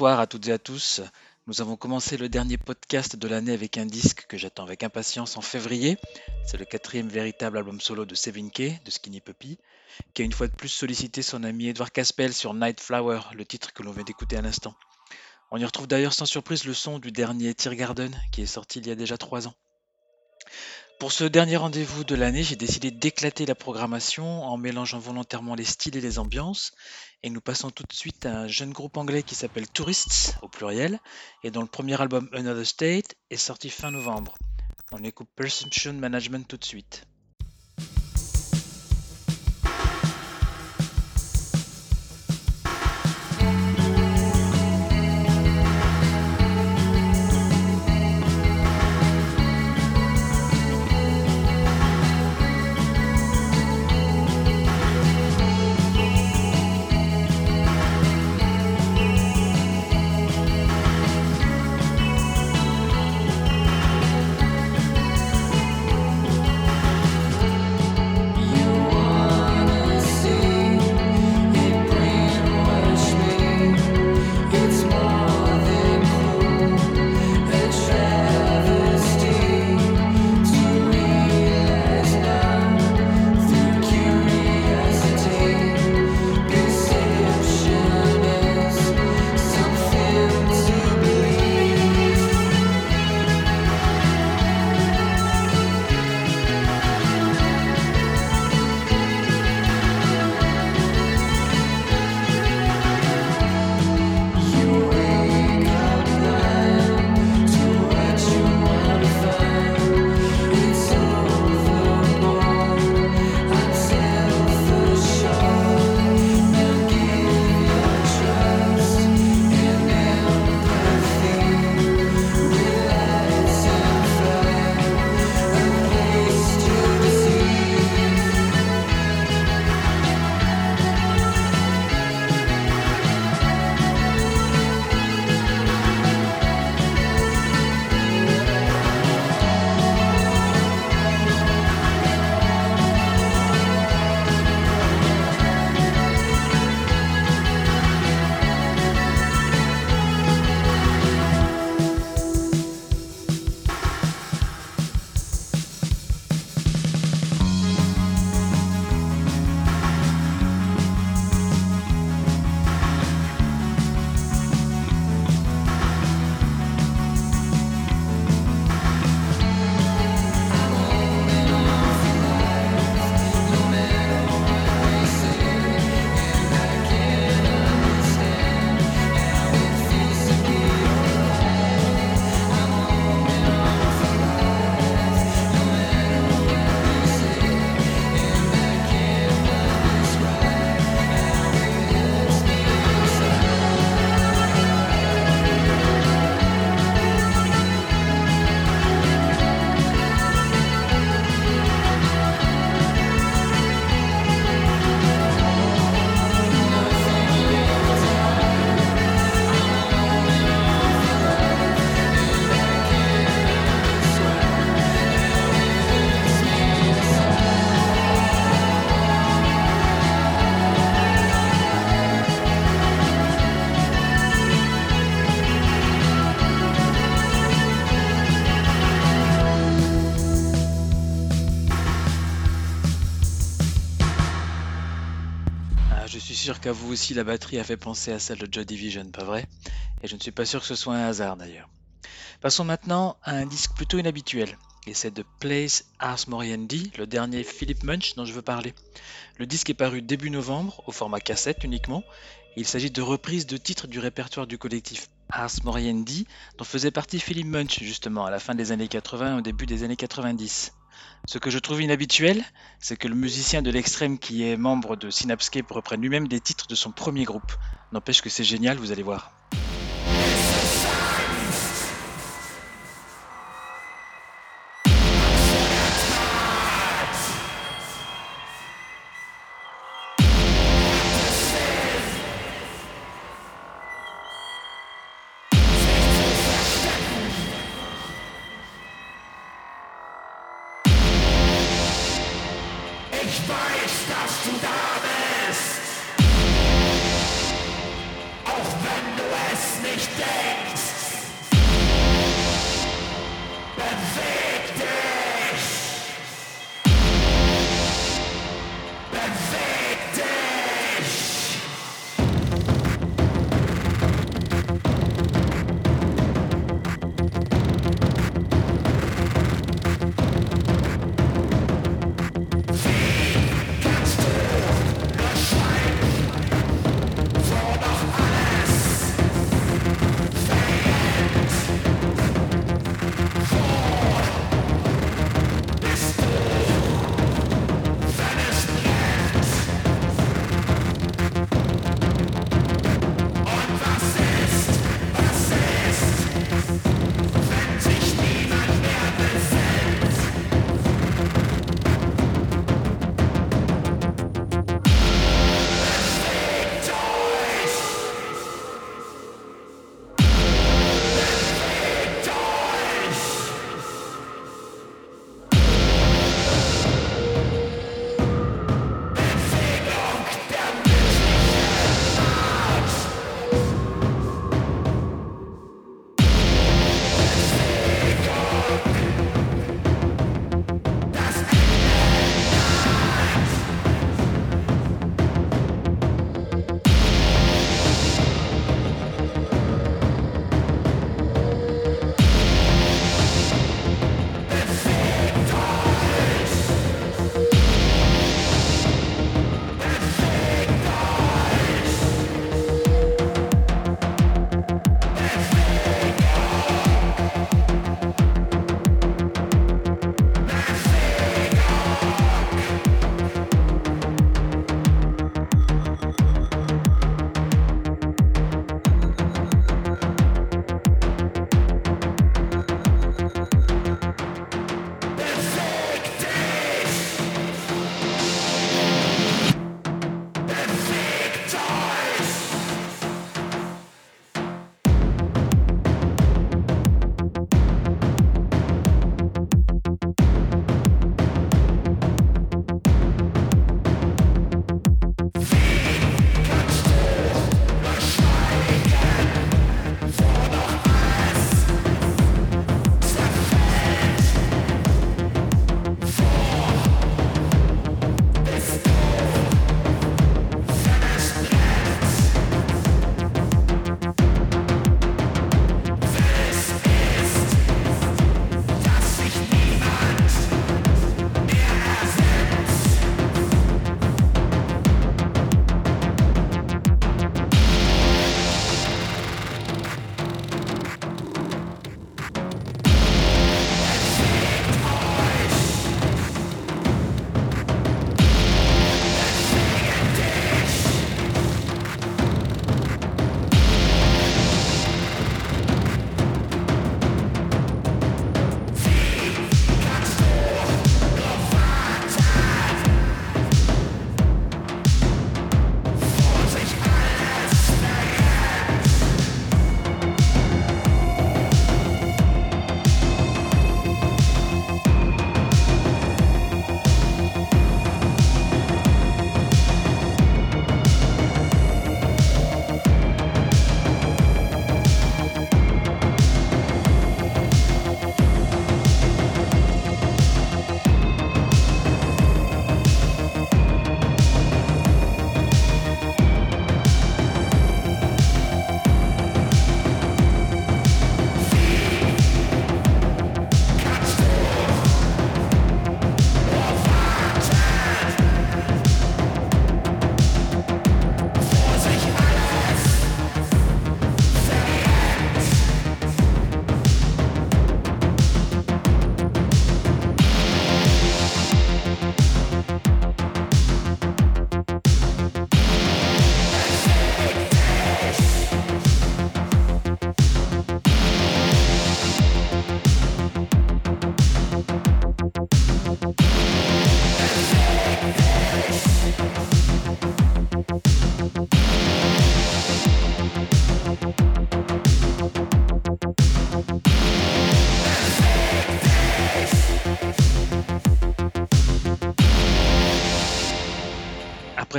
bonsoir à toutes et à tous. Nous avons commencé le dernier podcast de l'année avec un disque que j'attends avec impatience en février. C'est le quatrième véritable album solo de Sevin K, de Skinny Puppy, qui a une fois de plus sollicité son ami Edward Caspel sur Night Flower, le titre que l'on vient d'écouter à l'instant. On y retrouve d'ailleurs sans surprise le son du dernier Tear Garden, qui est sorti il y a déjà trois ans. Pour ce dernier rendez-vous de l'année, j'ai décidé d'éclater la programmation en mélangeant volontairement les styles et les ambiances. Et nous passons tout de suite à un jeune groupe anglais qui s'appelle Tourists, au pluriel, et dont le premier album Another State est sorti fin novembre. On écoute Perception Management tout de suite. Vous aussi la batterie a fait penser à celle de Joy Division, pas vrai? Et je ne suis pas sûr que ce soit un hasard d'ailleurs. Passons maintenant à un disque plutôt inhabituel, et c'est de Place Ars Moriendi, le dernier Philip Munch dont je veux parler. Le disque est paru début novembre, au format cassette uniquement. il s'agit de reprises de titres du répertoire du collectif Ars Moriendi, dont faisait partie Philip Munch justement à la fin des années 80 et au début des années 90. Ce que je trouve inhabituel, c'est que le musicien de l'extrême qui est membre de Synapscape reprenne lui-même des titres de son premier groupe. N'empêche que c'est génial, vous allez voir.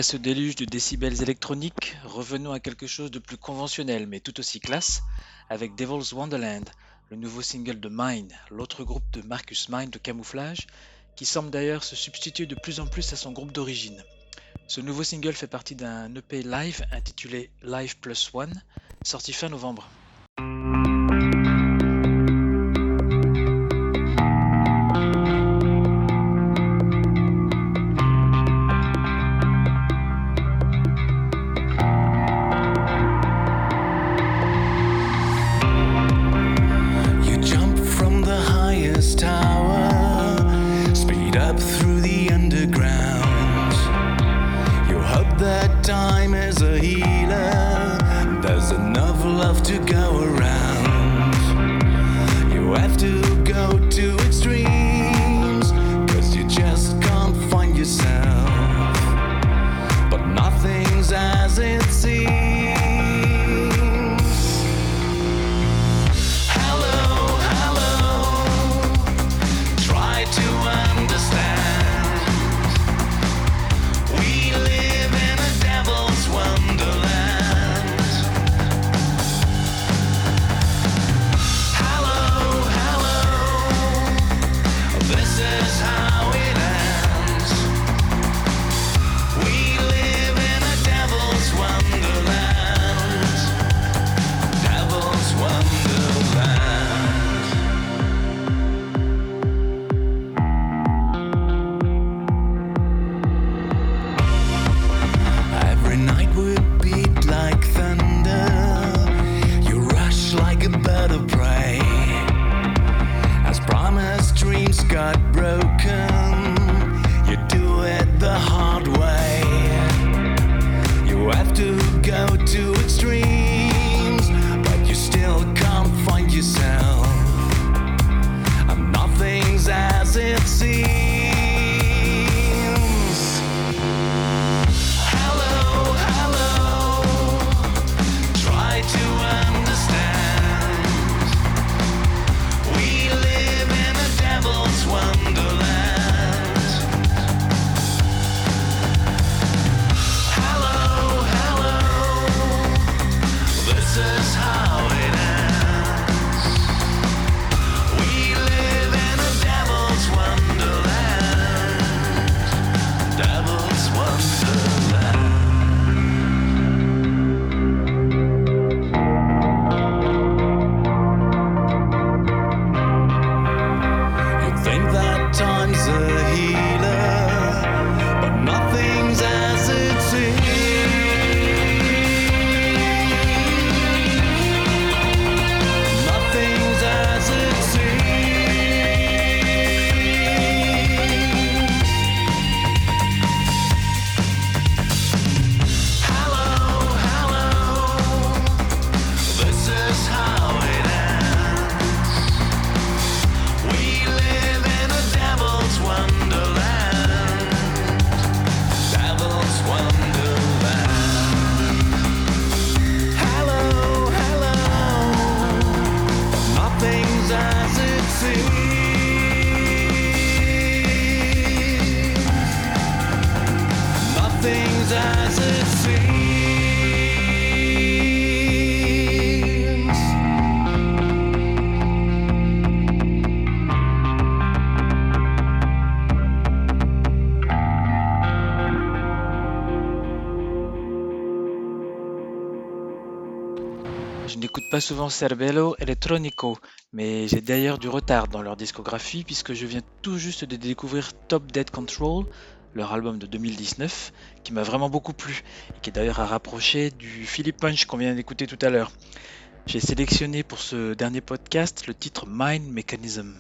Après ce déluge de décibels électroniques, revenons à quelque chose de plus conventionnel mais tout aussi classe avec Devil's Wonderland, le nouveau single de Mine, l'autre groupe de Marcus Mine de camouflage, qui semble d'ailleurs se substituer de plus en plus à son groupe d'origine. Ce nouveau single fait partie d'un EP live intitulé Live Plus One, sorti fin novembre. Pas souvent Cervello Electronico, mais j'ai d'ailleurs du retard dans leur discographie puisque je viens tout juste de découvrir Top Dead Control, leur album de 2019, qui m'a vraiment beaucoup plu et qui est d'ailleurs à rapprocher du Philip Punch qu'on vient d'écouter tout à l'heure. J'ai sélectionné pour ce dernier podcast le titre Mind Mechanism.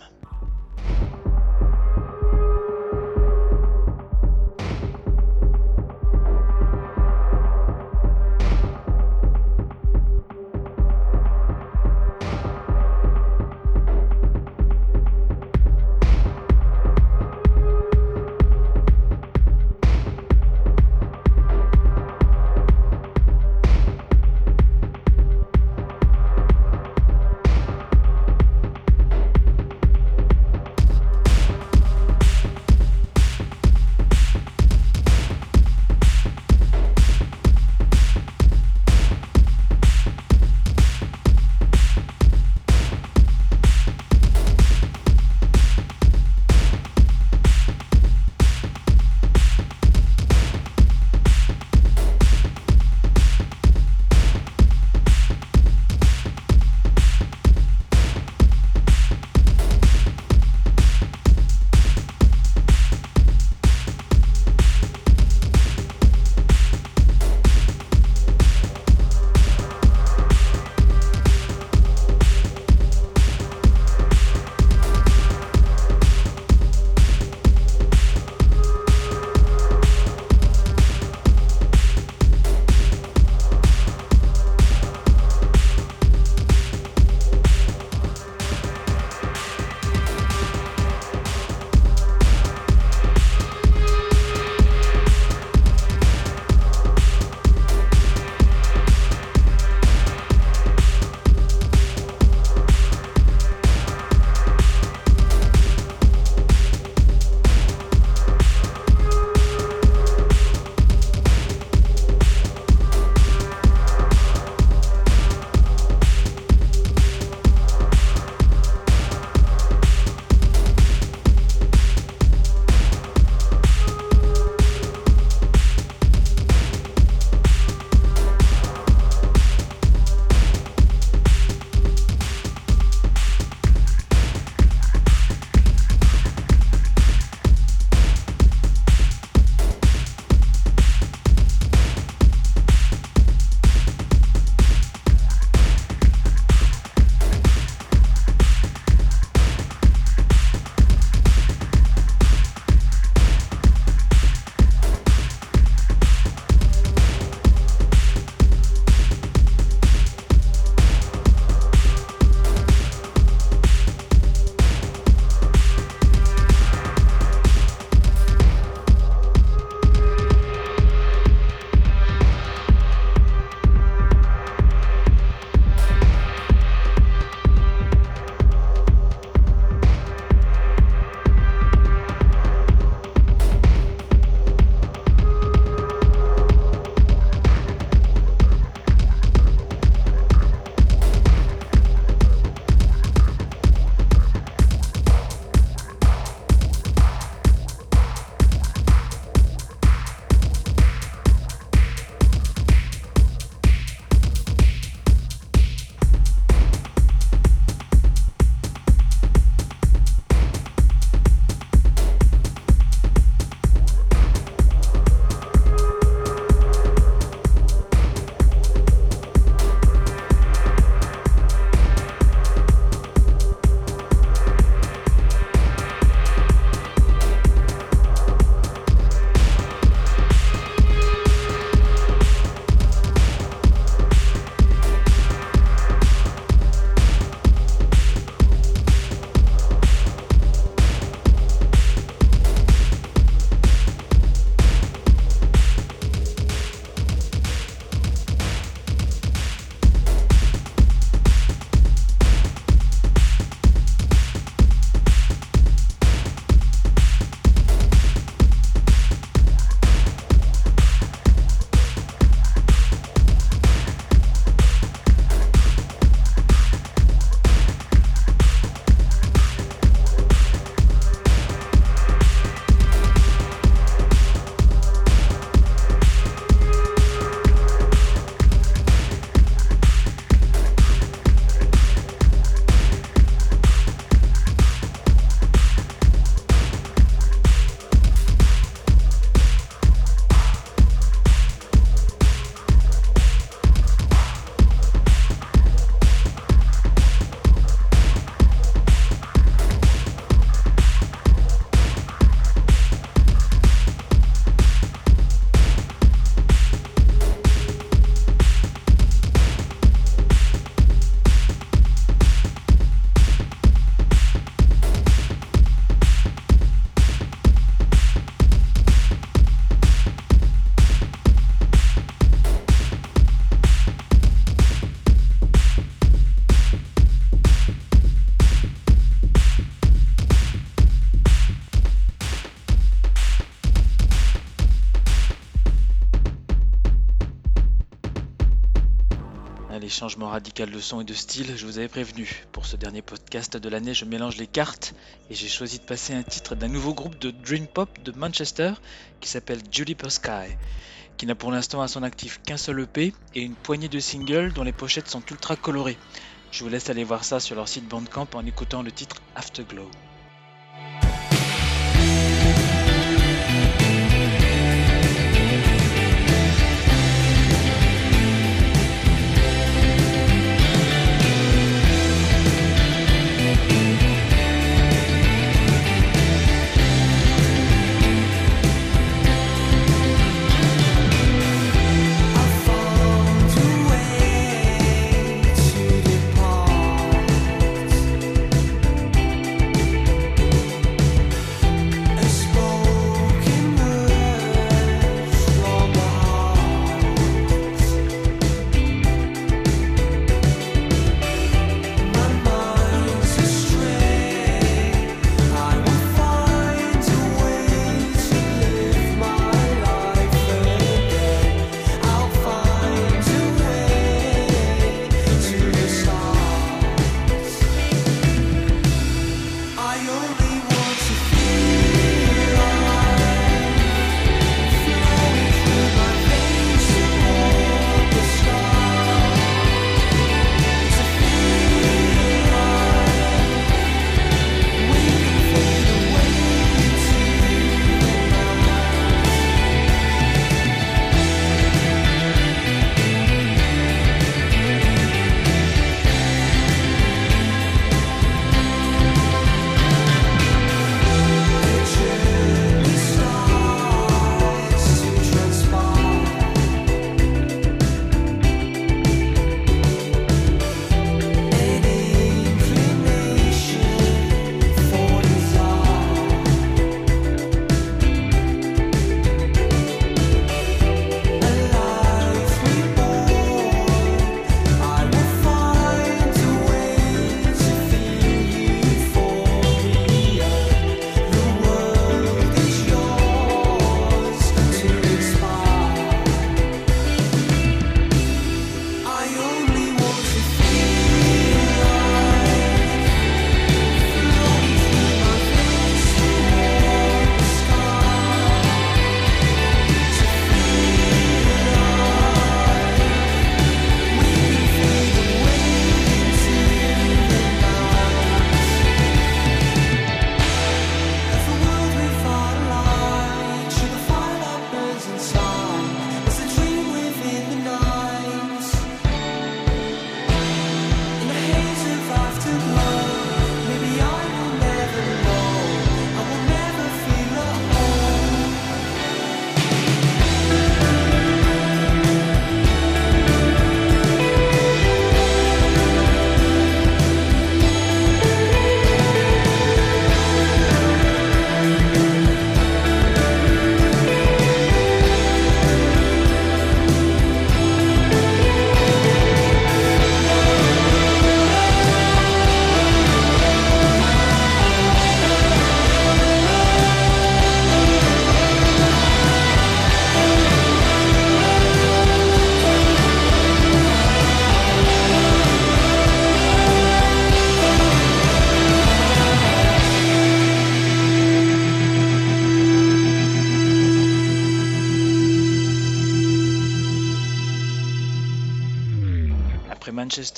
Changement radical de son et de style, je vous avais prévenu. Pour ce dernier podcast de l'année, je mélange les cartes et j'ai choisi de passer un titre d'un nouveau groupe de Dream Pop de Manchester qui s'appelle Juniper Sky, qui n'a pour l'instant à son actif qu'un seul EP et une poignée de singles dont les pochettes sont ultra colorées. Je vous laisse aller voir ça sur leur site Bandcamp en écoutant le titre Afterglow.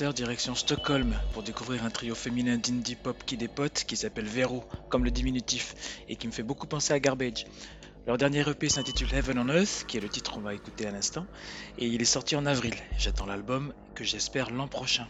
Direction Stockholm, pour découvrir un trio féminin d'indie pop qui dépote, qui s'appelle Vero, comme le diminutif, et qui me fait beaucoup penser à Garbage. Leur dernier EP s'intitule Heaven on Earth, qui est le titre qu'on va écouter à l'instant, et il est sorti en avril. J'attends l'album, que j'espère l'an prochain.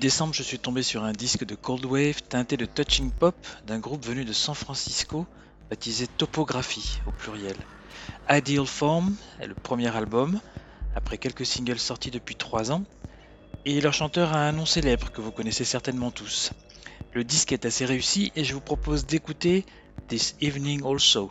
Décembre, je suis tombé sur un disque de Cold Wave teinté de touching pop d'un groupe venu de San Francisco baptisé Topographie au pluriel. Ideal Form est le premier album, après quelques singles sortis depuis 3 ans, et leur chanteur a un nom célèbre que vous connaissez certainement tous. Le disque est assez réussi et je vous propose d'écouter This Evening Also.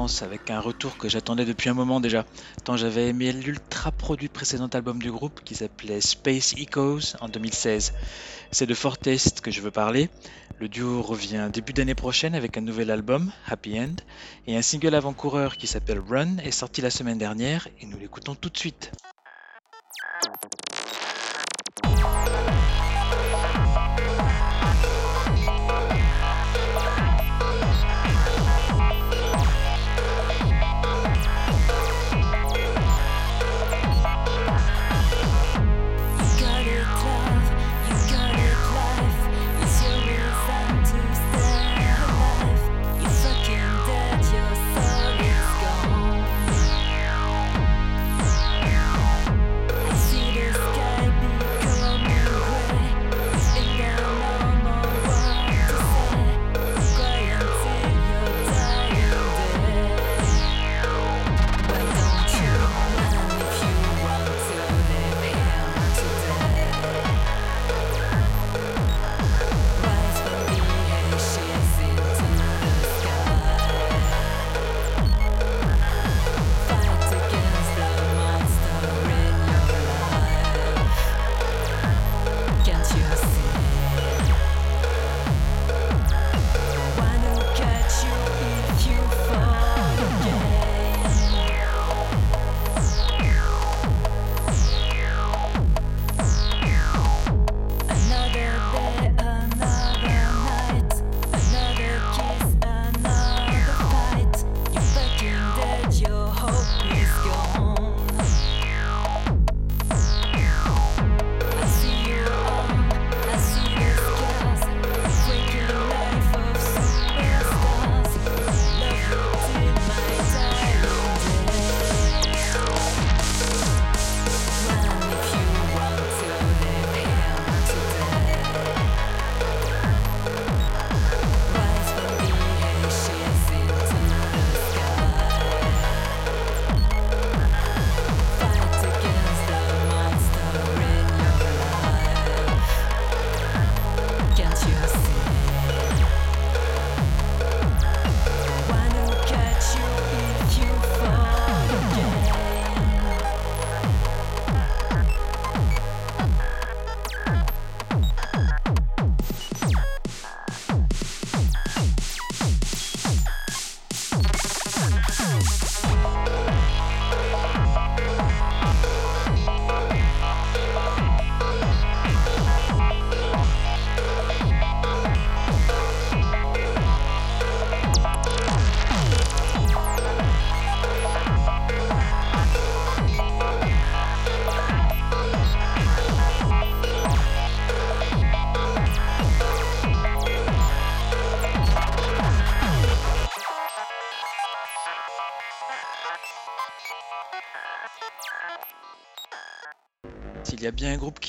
Avec un retour que j'attendais depuis un moment déjà, tant j'avais aimé l'ultra produit précédent album du groupe qui s'appelait Space Echoes en 2016. C'est de Fortest que je veux parler. Le duo revient début d'année prochaine avec un nouvel album, Happy End, et un single avant-coureur qui s'appelle Run est sorti la semaine dernière et nous l'écoutons tout de suite.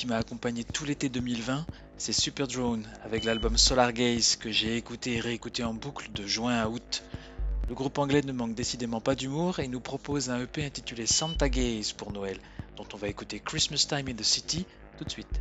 Qui m'a accompagné tout l'été 2020, c'est Super Drone avec l'album Solar Gaze que j'ai écouté et réécouté en boucle de juin à août. Le groupe anglais ne manque décidément pas d'humour et nous propose un EP intitulé Santa Gaze pour Noël, dont on va écouter Christmas Time in the City tout de suite.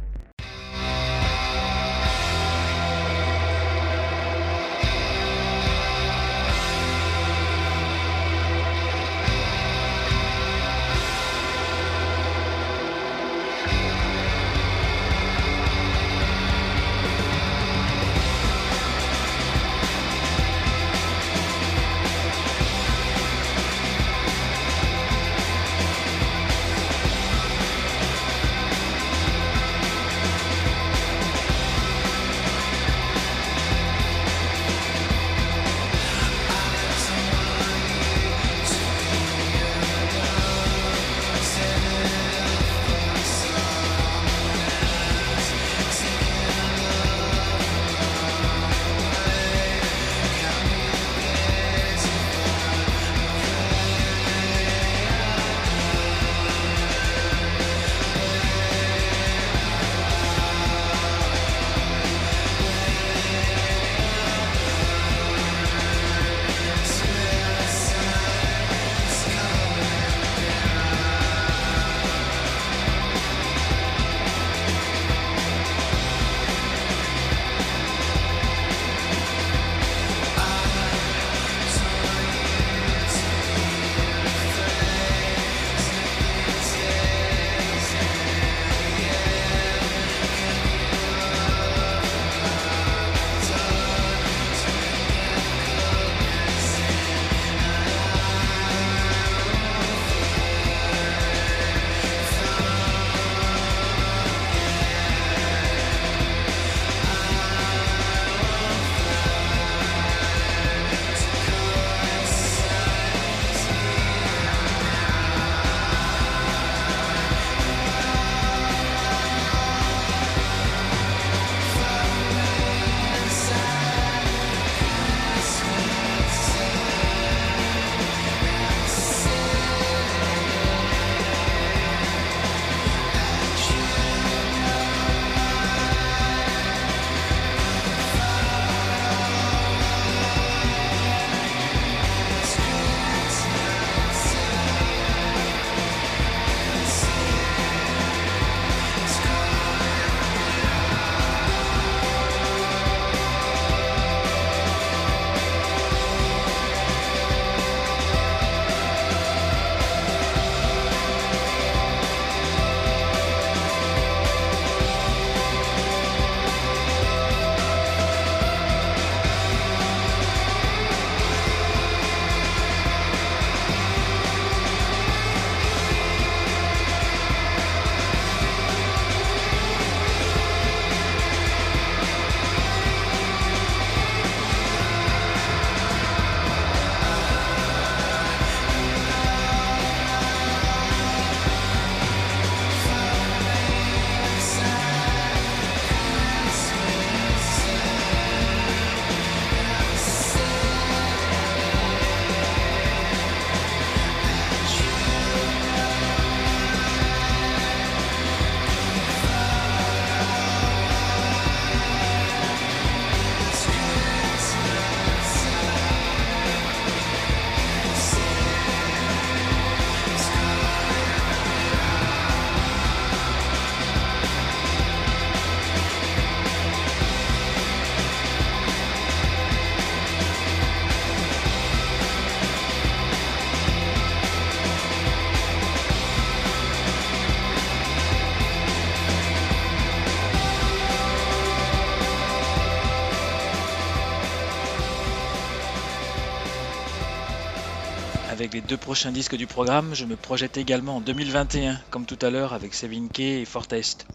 Les deux prochains disques du programme, je me projette également en 2021, comme tout à l'heure avec Sevinke et Fortest.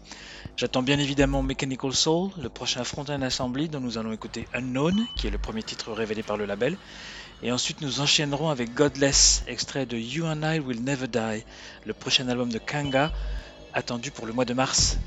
J'attends bien évidemment Mechanical Soul, le prochain Frontend Assembly dont nous allons écouter Unknown, qui est le premier titre révélé par le label. Et ensuite nous enchaînerons avec Godless, extrait de You and I Will Never Die, le prochain album de Kanga, attendu pour le mois de mars.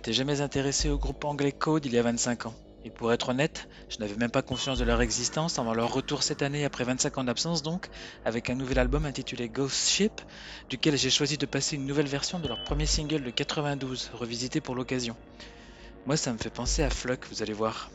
M'étais jamais intéressé au groupe anglais Code il y a 25 ans. Et pour être honnête, je n'avais même pas conscience de leur existence avant leur retour cette année après 25 ans d'absence donc, avec un nouvel album intitulé Ghost Ship, duquel j'ai choisi de passer une nouvelle version de leur premier single de 92, revisité pour l'occasion. Moi ça me fait penser à Fluck, vous allez voir.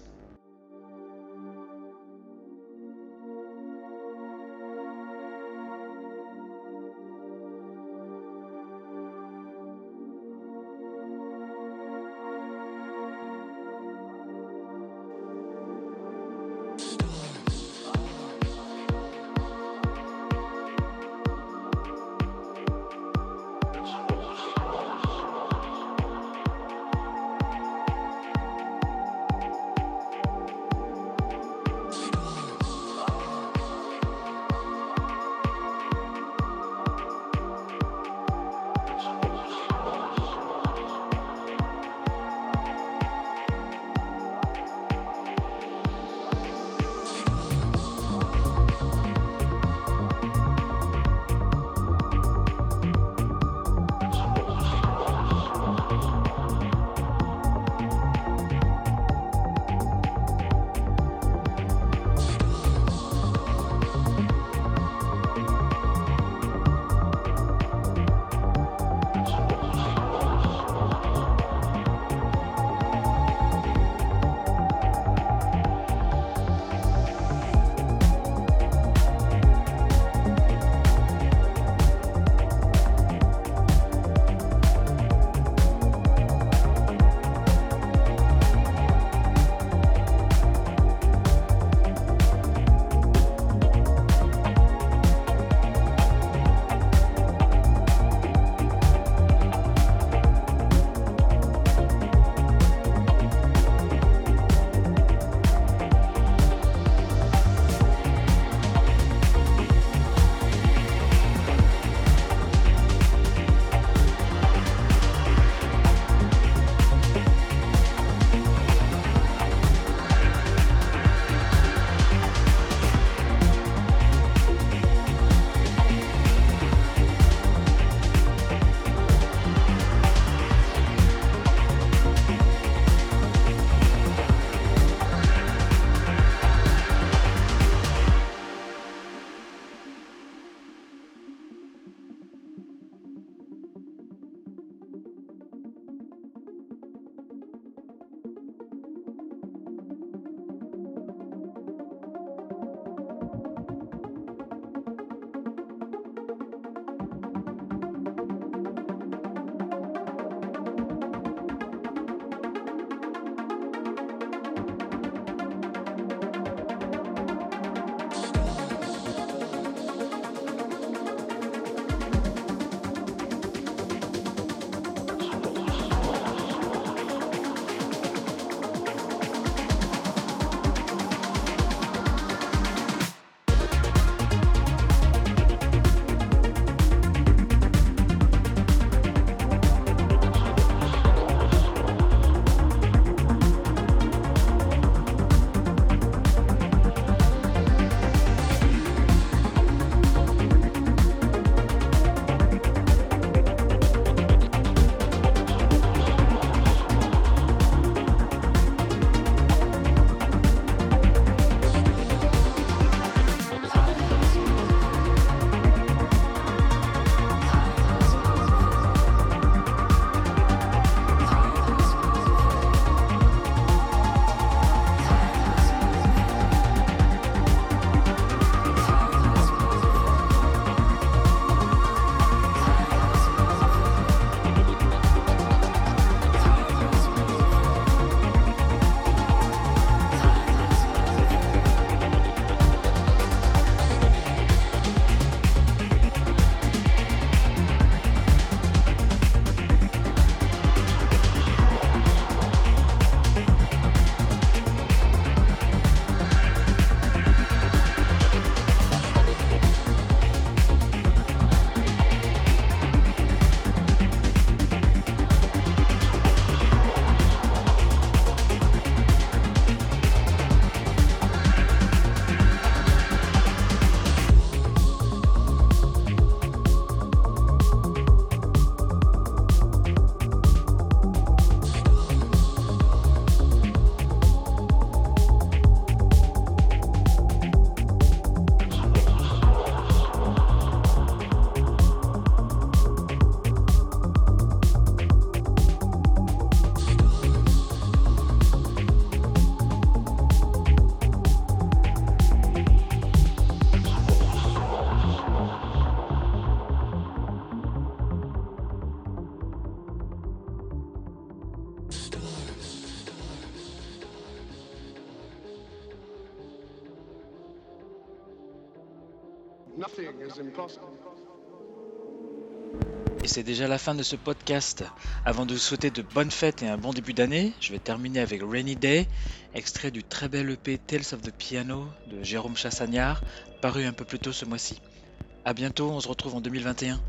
C'est déjà la fin de ce podcast. Avant de vous souhaiter de bonnes fêtes et un bon début d'année, je vais terminer avec Rainy Day, extrait du très bel EP Tales of the Piano de Jérôme Chassagnard, paru un peu plus tôt ce mois-ci. A bientôt, on se retrouve en 2021.